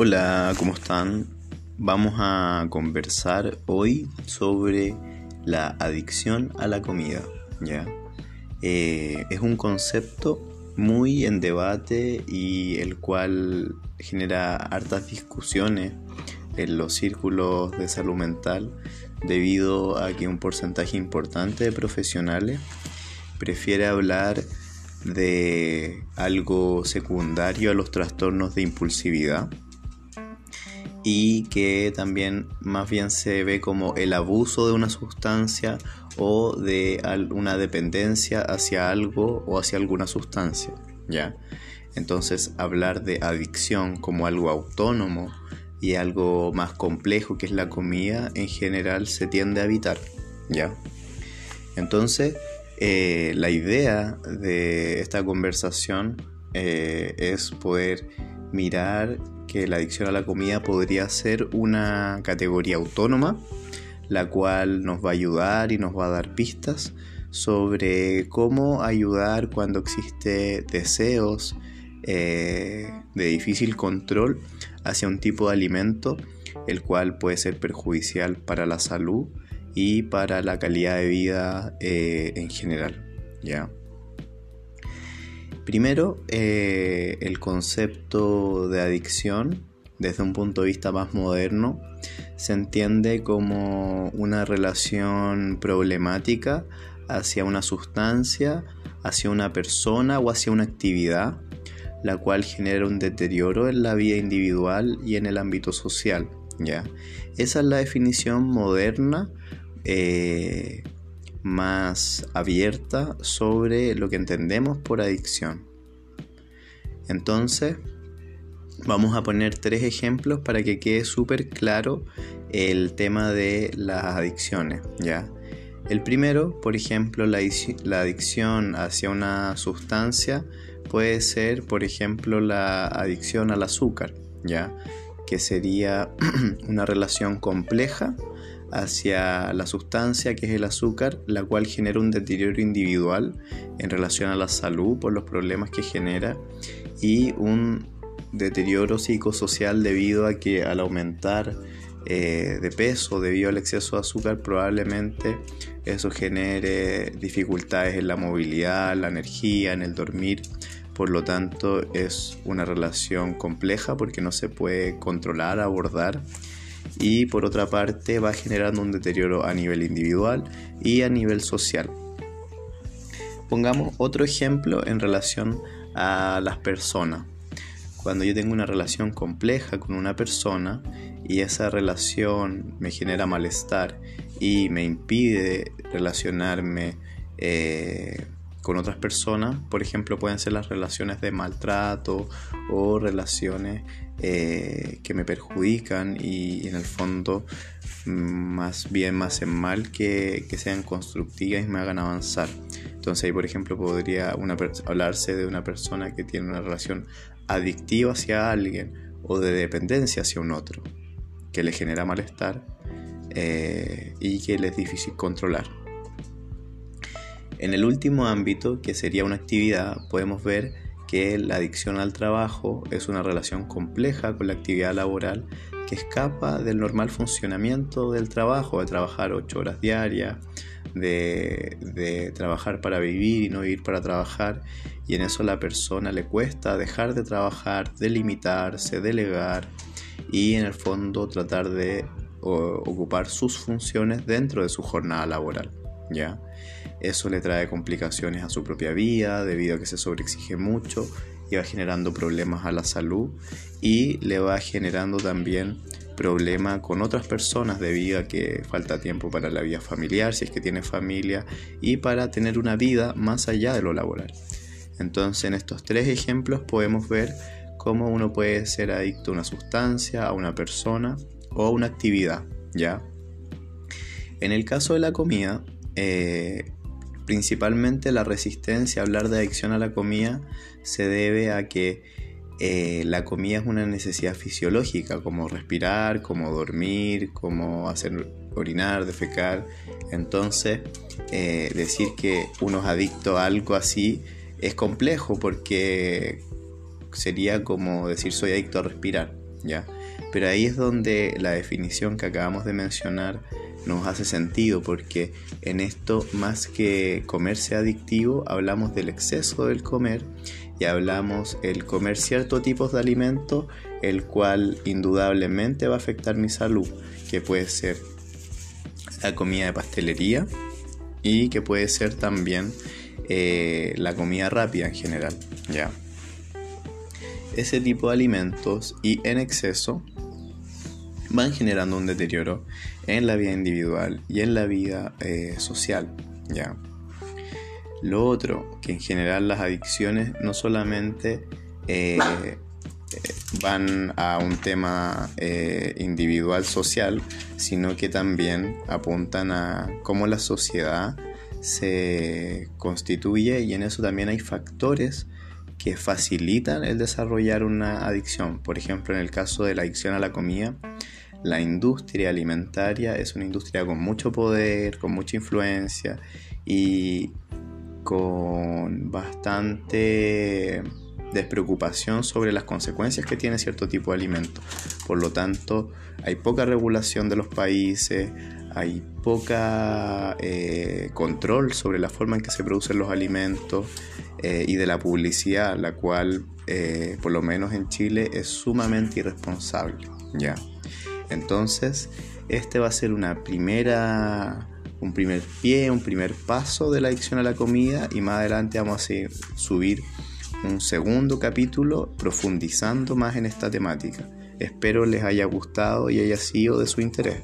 Hola, ¿cómo están? Vamos a conversar hoy sobre la adicción a la comida. ¿ya? Eh, es un concepto muy en debate y el cual genera hartas discusiones en los círculos de salud mental debido a que un porcentaje importante de profesionales prefiere hablar de algo secundario a los trastornos de impulsividad y que también más bien se ve como el abuso de una sustancia o de una dependencia hacia algo o hacia alguna sustancia, ¿ya? Entonces hablar de adicción como algo autónomo y algo más complejo que es la comida en general se tiende a evitar, ¿ya? Entonces eh, la idea de esta conversación eh, es poder mirar que la adicción a la comida podría ser una categoría autónoma, la cual nos va a ayudar y nos va a dar pistas sobre cómo ayudar cuando existe deseos eh, de difícil control hacia un tipo de alimento, el cual puede ser perjudicial para la salud y para la calidad de vida eh, en general. Primero, eh, el concepto de adicción, desde un punto de vista más moderno, se entiende como una relación problemática hacia una sustancia, hacia una persona o hacia una actividad, la cual genera un deterioro en la vida individual y en el ámbito social. ¿ya? Esa es la definición moderna eh, más abierta sobre lo que entendemos por adicción. Entonces, vamos a poner tres ejemplos para que quede súper claro el tema de las adicciones, ¿ya? El primero, por ejemplo, la, la, adicción hacia una sustancia puede ser, por ejemplo, la adicción al azúcar, ¿ya? Que sería una relación compleja hacia la sustancia que es el azúcar, la cual genera un deterioro individual en relación a la salud por los problemas que genera y un deterioro psicosocial debido a que al aumentar eh, de peso debido al exceso de azúcar probablemente eso genere dificultades en la movilidad, la energía, en el dormir. Por lo tanto es una relación compleja porque no se puede controlar, abordar y por otra parte va generando un deterioro a nivel individual y a nivel social. Pongamos otro ejemplo en relación a las personas. Cuando yo tengo una relación compleja con una persona y esa relación me genera malestar y me impide relacionarme eh, con otras personas, por ejemplo, pueden ser las relaciones de maltrato o relaciones eh, que me perjudican y, en el fondo mm, más bien me hacen mal que, que, sean constructivas y me hagan avanzar. Entonces ahí por ejemplo podría hablarse de una persona que tiene una relación adictiva hacia alguien o de dependencia hacia un otro, que le genera malestar eh, y que le es difícil controlar. En el último ámbito, que sería una actividad, podemos ver que la adicción al trabajo es una relación compleja con la actividad laboral que escapa del normal funcionamiento del trabajo, de trabajar ocho horas diarias, de, trabajar para vivir y no vivir para trabajar, y en eso a la persona le cuesta dejar de trabajar, delimitarse, delegar y en el fondo tratar de ocupar sus funciones dentro de su jornada laboral. ¿Ya? Eso le trae complicaciones a su propia vida debido a que se sobreexige mucho y va generando problemas a la salud y le va generando también problemas con otras personas debido a que falta tiempo para la vida familiar, si es que tiene familia, y para tener una vida más allá de lo laboral. Entonces en estos tres ejemplos podemos ver cómo uno puede ser adicto a una sustancia, a una persona o a una actividad, ¿ya? En el caso de la comida, eh, principalmente la resistencia a hablar de adicción a la comida se debe a que eh, la comida es una necesidad fisiológica, como respirar, como dormir, como hacer orinar, defecar. Entonces, eh, decir que uno es adicto a algo así es complejo porque sería como decir soy adicto a respirar, ¿ya? Pero ahí es donde la definición que acabamos de mencionar nos hace sentido porque en esto más que comer sea adictivo hablamos del exceso del comer y hablamos el comer ciertos tipos de alimentos el cual indudablemente va a afectar mi salud que puede ser la comida de pastelería y que puede ser también eh, la comida rápida en general ya. Ese tipo de alimentos y en exceso van generando un deterioro en la vida individual y en la vida eh, social. ¿ya? Lo otro, que en general las adicciones no solamente eh, eh, van a un tema individual social, sino que también apuntan a cómo la sociedad se constituye y en eso también hay factores que facilitan el desarrollar una adicción. Por ejemplo, en el caso de la adicción a la comida, la industria alimentaria es una industria con mucho poder, con mucha influencia y con bastante despreocupación sobre las consecuencias que tiene cierto tipo de alimento. Por lo tanto, hay poca regulación de los países, hay poca eh, control sobre la forma en que se producen los alimentos eh, y de la publicidad, la cual, eh, por lo menos en Chile, es sumamente irresponsable. ¿ya? Entonces, este va a ser una primera, un primer pie, un primer paso de la adicción a la comida y más adelante vamos a subir un segundo capítulo profundizando más en esta temática. Espero les haya gustado y haya sido de su interés.